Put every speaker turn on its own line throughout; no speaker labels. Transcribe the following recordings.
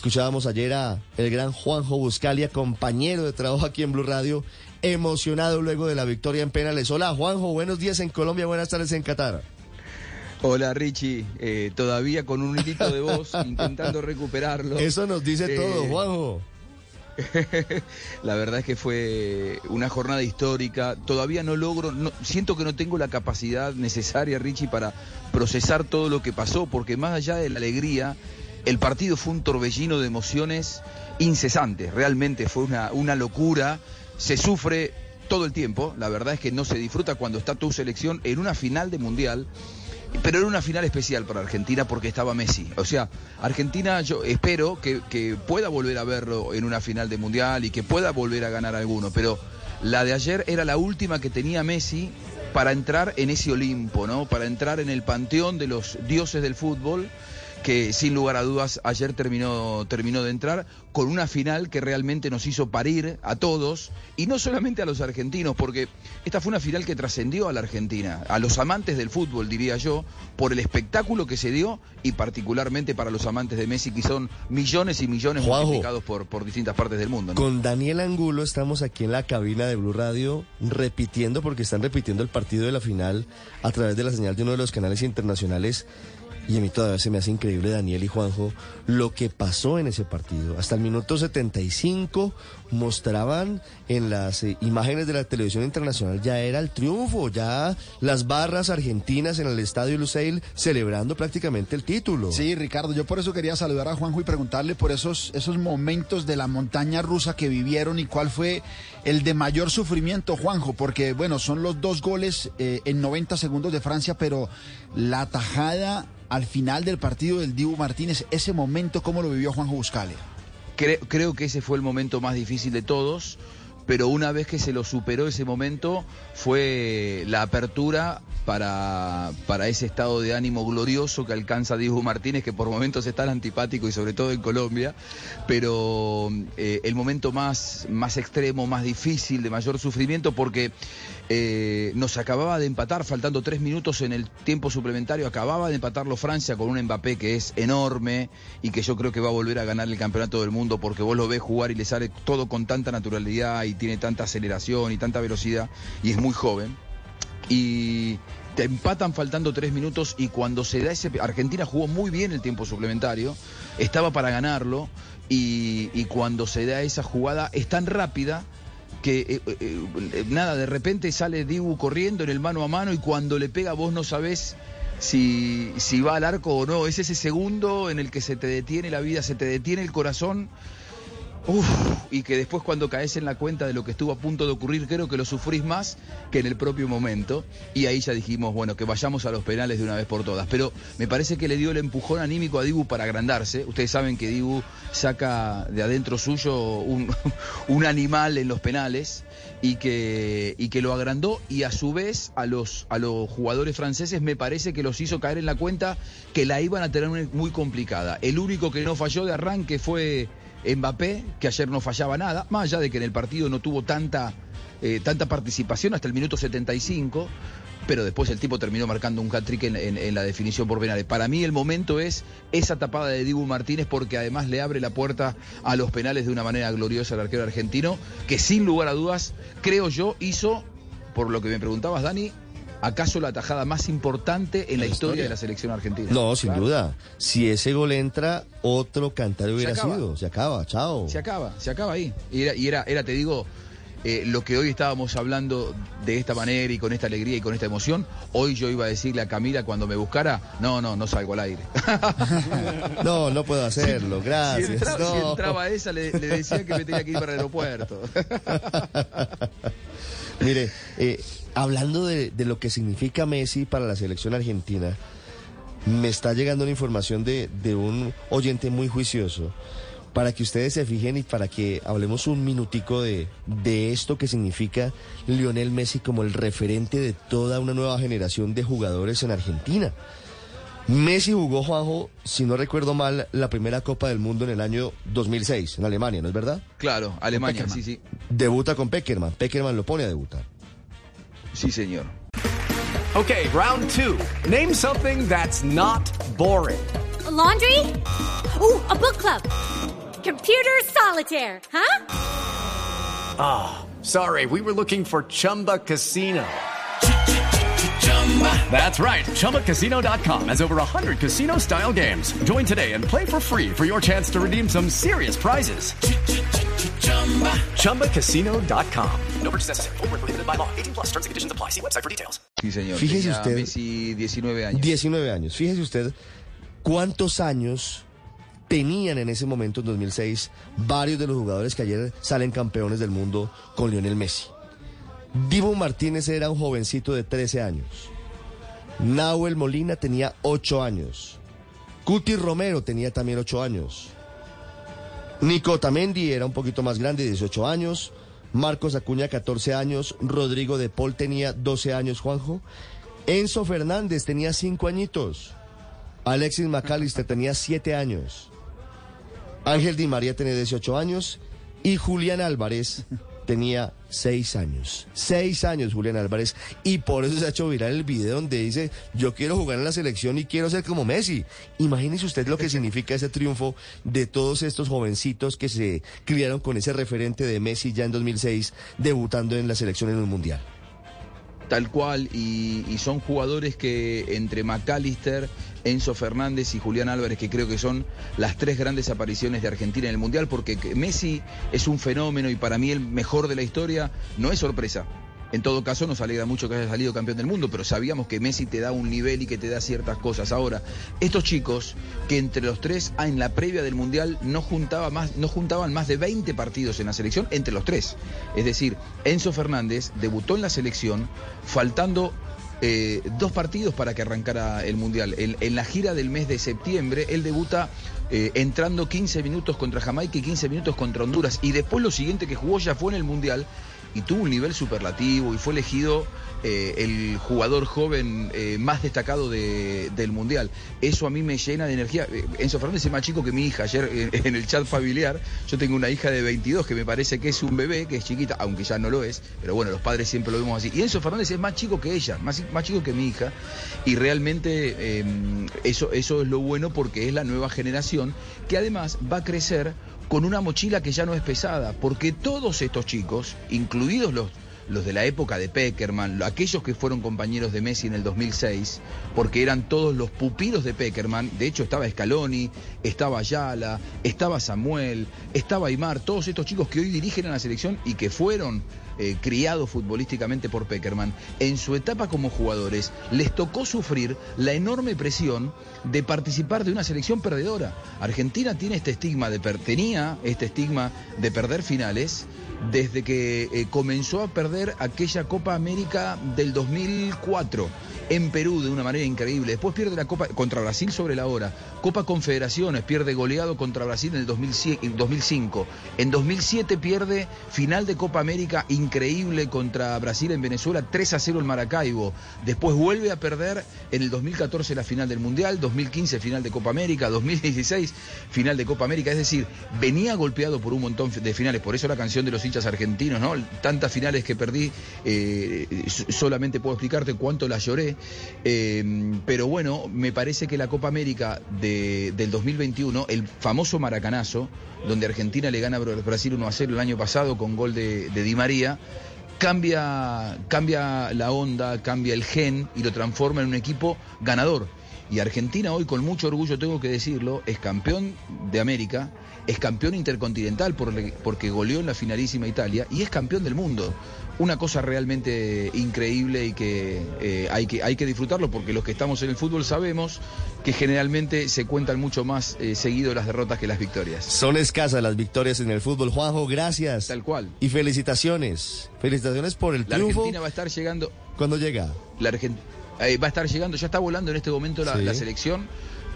Escuchábamos ayer a el gran Juanjo Buscalia, compañero de trabajo aquí en Blue Radio, emocionado luego de la victoria en penales. Hola Juanjo, buenos días en Colombia, buenas tardes en Qatar.
Hola Richie, eh, todavía con un hilito de voz intentando recuperarlo.
Eso nos dice
Eh,
todo, Juanjo.
La verdad es que fue una jornada histórica. Todavía no logro, no- siento que no tengo la capacidad necesaria, Richie, para procesar todo lo que pasó, porque más allá de la alegría, el partido fue un torbellino de emociones incesantes. Realmente fue una, una locura. Se sufre todo el tiempo. La verdad es que no se disfruta cuando está tu selección en una final de mundial. Pero era una final especial para Argentina porque estaba Messi. O sea, Argentina yo espero que, que pueda volver a verlo en una final de mundial y que pueda volver a ganar alguno. Pero la de ayer era la última que tenía Messi para entrar en ese Olimpo, ¿no? Para entrar en el panteón de los dioses del fútbol que sin lugar a dudas ayer terminó, terminó de entrar con una final que realmente nos hizo parir a todos y no solamente a los argentinos, porque esta fue una final que trascendió a la Argentina, a los amantes del fútbol, diría yo, por el espectáculo que se dio y particularmente para los amantes de Messi, que son millones y millones
Juanjo.
multiplicados por, por distintas partes del mundo. ¿no?
Con Daniel Angulo estamos aquí en la cabina de Blue Radio repitiendo, porque están repitiendo el partido de la final a través de la señal de uno de los canales internacionales. Y a mí todavía se me hace increíble, Daniel y Juanjo, lo que pasó en ese partido. Hasta el minuto 75 mostraban en las eh, imágenes de la televisión internacional ya era el triunfo, ya las barras argentinas en el estadio Lusail celebrando prácticamente el título.
Sí, Ricardo, yo por eso quería saludar a Juanjo y preguntarle por esos, esos momentos de la montaña rusa que vivieron y cuál fue el de mayor sufrimiento, Juanjo, porque bueno, son los dos goles eh, en 90 segundos de Francia, pero la tajada al final del partido del Dibu Martínez, ese momento, ¿cómo lo vivió Juanjo Buscalia?
Cre- creo que ese fue el momento más difícil de todos, pero una vez que se lo superó ese momento fue la apertura para, para ese estado de ánimo glorioso que alcanza Diego Martínez, que por momentos es tan antipático y sobre todo en Colombia, pero eh, el momento más, más extremo, más difícil, de mayor sufrimiento, porque eh, nos acababa de empatar, faltando tres minutos en el tiempo suplementario, acababa de empatarlo Francia con un Mbappé que es enorme y que yo creo que va a volver a ganar el campeonato del mundo porque vos lo ves jugar y le sale todo con tanta naturalidad y tiene tanta aceleración y tanta velocidad y es muy joven. Y te empatan faltando tres minutos y cuando se da ese... Argentina jugó muy bien el tiempo suplementario, estaba para ganarlo y, cuando se da esa jugada es tan rápida que eh, eh, eh, nada, de repente sale Dibu corriendo en el mano a mano y cuando le pega vos no sabés si, si va al arco o no. Es ese segundo en el que se te detiene la vida, se te detiene el corazón. Y que después cuando caes en la cuenta de lo que estuvo a punto de ocurrir, creo que lo sufrís más que en el propio momento. Y ahí ya dijimos, bueno, que vayamos a los penales de una vez por todas. Pero me parece que le dio el empujón anímico a Dibu para agrandarse. Ustedes saben que Dibu saca de adentro suyo un, un animal en los penales y que, y que lo agrandó y a su vez a los, a los jugadores franceses me parece que los hizo caer en la cuenta que la iban a tener muy complicada. El único que no falló de arranque fue Mbappé, que ayer no fallaba nada, más allá de que en el partido no tuvo tanta, eh, tanta participación hasta el minuto 75, pero después el tipo terminó marcando un hat-trick en, la definición por penales. Para mí el momento es esa tapada de Dibu Martínez porque además le abre la puerta a los penales de una manera gloriosa al arquero argentino, que sin lugar a dudas, creo yo, hizo, por lo que me preguntabas, Dani, acaso la tajada más importante en la, historia, de la selección argentina.
No, sin
Claro.
duda. Si ese gol entra, otro cantar hubiera sido. Se acaba, chao.
Se acaba, se acaba ahí. Y era, y era, era te digo, eh, lo que hoy estábamos hablando de esta manera y con esta alegría y con esta emoción, hoy yo iba a decirle a Camila cuando me buscara, no, no, no salgo al aire.
No, no puedo hacerlo,
si,
gracias.
entraba, si
no.
entraba esa, le, le decía que me tenía que ir para el aeropuerto.
Mire, eh, hablando de, lo que significa Messi para la selección argentina, me está llegando una información de, de un oyente muy juicioso para que ustedes se fijen y para que hablemos un minutico de, de esto que significa Lionel Messi como el referente de toda una nueva generación de jugadores en Argentina. Messi jugó, Juanjo, si no recuerdo mal, la primera Copa del Mundo en el año 2006, en Alemania, ¿no es verdad?
Claro, Alemania, sí, sí.
Debuta con Peckerman. Peckerman lo pone a debutar.
Sí, señor.
Okay, round two. Name something that's not boring.
A laundry? Ooh, a book club. Computer solitaire, huh?
Ah, sorry, we were looking for Chumba Casino. That's right. ChumbaCasino.com has over 100 casino style games. Join today and play for free for your chance to redeem some serious prizes. ChumbaCasino.com. No purchase necessary. Full prohibited by law. 18 plus terms and conditions apply. See website for details.
Sí, señor.
Fíjese usted-
Messi 19 años.
19 años. Fíjese usted cuántos años tenían en ese momento, en 2006, varios de los jugadores que ayer salen campeones del mundo con Lionel Messi. Divo Martínez era un jovencito de 13 años. Nahuel Molina tenía 8 años. Cuti Romero tenía también 8 años. Nico Tamendi era un poquito más grande, 18 años. Marcos Acuña, 14 años. Rodrigo de Paul tenía 12 años, Juanjo. Enzo Fernández tenía 5 añitos. Alexis McAllister tenía 7 años. Ángel Di María tenía 18 años. Y Julián Álvarez tenía 6 años. 6 años Julián Álvarez. Y por eso se ha hecho viral el video donde dice, yo quiero jugar en la selección y quiero ser como Messi. Imagínese usted lo que significa ese triunfo de todos estos jovencitos que se criaron con ese referente de Messi ya en 2006, debutando en la selección en un mundial.
Tal cual, y, son jugadores que entre McAllister, Enzo Fernández y Julián Álvarez, que creo que son las tres grandes apariciones de Argentina en el Mundial, porque que Messi es un fenómeno y para mí el mejor de la historia, no es sorpresa. En todo caso, nos alegra mucho que haya salido campeón del mundo, pero sabíamos que Messi te da un nivel y que te da ciertas cosas. Ahora, estos chicos que entre los tres, ah, en la previa del Mundial, no, más, no juntaban más de 20 partidos en la selección entre los tres. Es decir, Enzo Fernández debutó en la selección faltando eh, dos partidos para que arrancara el Mundial. En, en la gira del mes de septiembre, él debuta eh, entrando 15 minutos contra Jamaica y 15 minutos contra Honduras. Y después lo siguiente que jugó ya fue en el Mundial y tuvo un nivel superlativo y fue elegido eh, el jugador joven eh, más destacado de- del Mundial. Eso a mí me llena de energía. Eh, Enzo Fernández es más chico que mi hija. Ayer en el chat familiar, yo tengo una hija de 22 que me parece que es un bebé, que es chiquita, aunque ya no lo es, pero bueno, los padres siempre lo vemos así. Y Enzo Fernández es más chico que ella, más, más chico que mi hija. Y realmente eso, eso es lo bueno porque es la nueva generación que además va a crecer con una mochila que ya no es pesada, porque todos estos chicos, incluidos los, los de la época de Peckerman, aquellos que fueron compañeros de Messi en el 2006, porque eran todos los pupilos de Peckerman, de hecho estaba Scaloni, estaba Ayala, estaba Samuel, estaba Aymar, todos estos chicos que hoy dirigen a la selección y que fueron eh, futbolísticamente por Peckerman, en su etapa como jugadores les tocó sufrir la enorme presión de participar de una selección perdedora. Argentina tiene este estigma de tenía este estigma de perder finales desde que eh, comenzó a perder aquella Copa América del 2004 en Perú de una manera increíble. Después pierde la Copa contra Brasil sobre la hora. Copa Confederaciones pierde goleado contra Brasil en el 2000 en 2005. En 2007 pierde final de Copa América increíble contra Brasil en Venezuela 3 a 0 en Maracaibo. Después vuelve a perder en el 2014 la final del Mundial, 2015 final de Copa América, 2016 final de Copa América. Es decir, venía golpeado por un montón de finales. Por eso la canción de los hinchas argentinos, ¿no? Tantas finales que perdí, eh, solamente puedo explicarte cuánto las lloré. Eh, pero bueno, me parece que la Copa América de- del 2021, el famoso maracanazo, donde Argentina le gana a Brasil 1 a 0 el año pasado con gol de, de Di María, cambia, cambia la onda, cambia el gen y lo transforma en un equipo ganador. Y Argentina hoy, con mucho orgullo tengo que decirlo, es campeón de América, es campeón intercontinental por- porque goleó en la finalísima Italia y es campeón del mundo. Una cosa realmente increíble y que, eh, hay que hay que disfrutarlo porque los que estamos en el fútbol sabemos que generalmente se cuentan mucho más eh, seguido las derrotas que las victorias.
Son escasas las victorias en el fútbol. Juanjo, gracias.
Tal cual.
Y felicitaciones. Felicitaciones por el
La
triunfo.
Argentina va a estar llegando
¿Cuándo llega?
La, Argen- Eh, va a estar llegando, ya está volando en este momento la,
Sí.
la selección.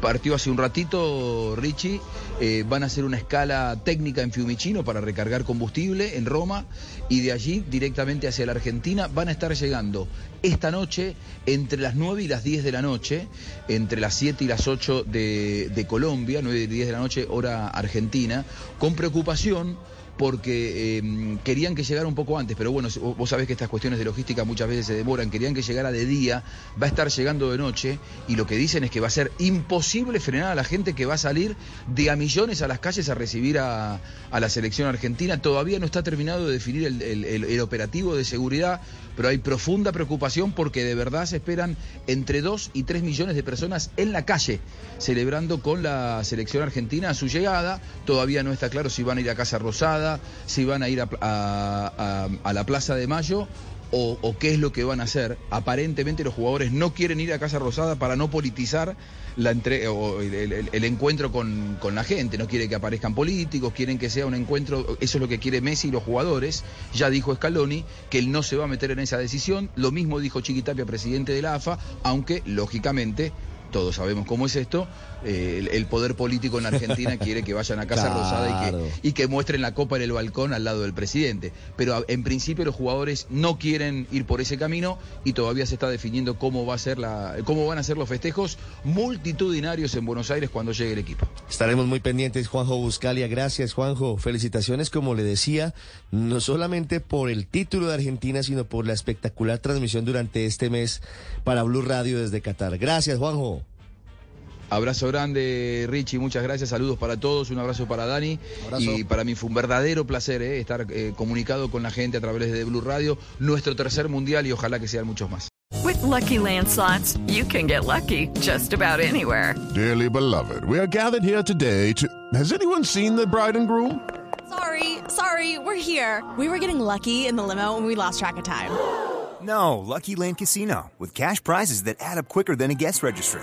Partió hace un ratito, Richie. Eh, van a hacer una escala técnica en Fiumicino para recargar combustible en Roma y de allí directamente hacia la Argentina. Van a estar llegando esta noche entre las 9 y las 10 de la noche, entre las 7 y las 8 de, de Colombia, 9 y 10 de la noche, hora argentina, con preocupación porque eh, querían que llegara un poco antes, pero bueno, vos sabés que estas cuestiones de logística muchas veces se demoran, querían que llegara de día, va a estar llegando de noche, y lo que dicen es que va a ser imposible frenar a la gente que va a salir de a millones a las calles a recibir a, a la selección argentina. Todavía no está terminado de definir el, el- el- el operativo de seguridad, pero hay profunda preocupación porque de verdad se esperan entre 2 y 3 millones de personas en la calle, celebrando con la selección argentina su llegada. Todavía no está claro si van a ir a Casa Rosada, si van a ir a, la Plaza de Mayo. O, qué es lo que van a hacer. Aparentemente los jugadores no quieren ir a Casa Rosada para no politizar la entre, el encuentro con, con la gente. No quiere que aparezcan políticos, quieren que sea un encuentro. Eso es lo que quiere Messi y los jugadores. Ya dijo Scaloni que él no se va a meter en esa decisión. Lo mismo dijo Chiquitapia, presidente de la AFA, aunque lógicamente. Todos sabemos cómo es esto. eh, el, el poder político en Argentina quiere que vayan a Casa
Claro.
Rosada y que, y que muestren la copa en el balcón al lado del presidente. Pero a- en principio los jugadores no quieren ir por ese camino y todavía se está definiendo cómo va a ser la, cómo van a ser los festejos multitudinarios en Buenos Aires cuando llegue el equipo.
Estaremos muy pendientes, Juanjo Buscalia. Gracias, Juanjo. Felicitaciones, como le decía, no solamente por el título de Argentina, sino por la espectacular transmisión durante este mes para Blue Radio desde Qatar. Gracias, Juanjo.
Abrazo grande, Richie, muchas gracias, saludos para todos, un abrazo para Dani.
Abrazo.
Y para mí fue un verdadero placer eh, estar eh, comunicado con la gente a través de Blue Radio, nuestro tercer mundial y ojalá que sean muchos más.
With Lucky Land slots, you can get lucky just about anywhere.
Dearly beloved, we are gathered here today to. Has anyone seen the bride and groom?
Sorry, sorry, we're here. We were getting lucky in the limo and we lost track of time.
No, Lucky Land Casino, with cash prizes that add up quicker than a guest registry.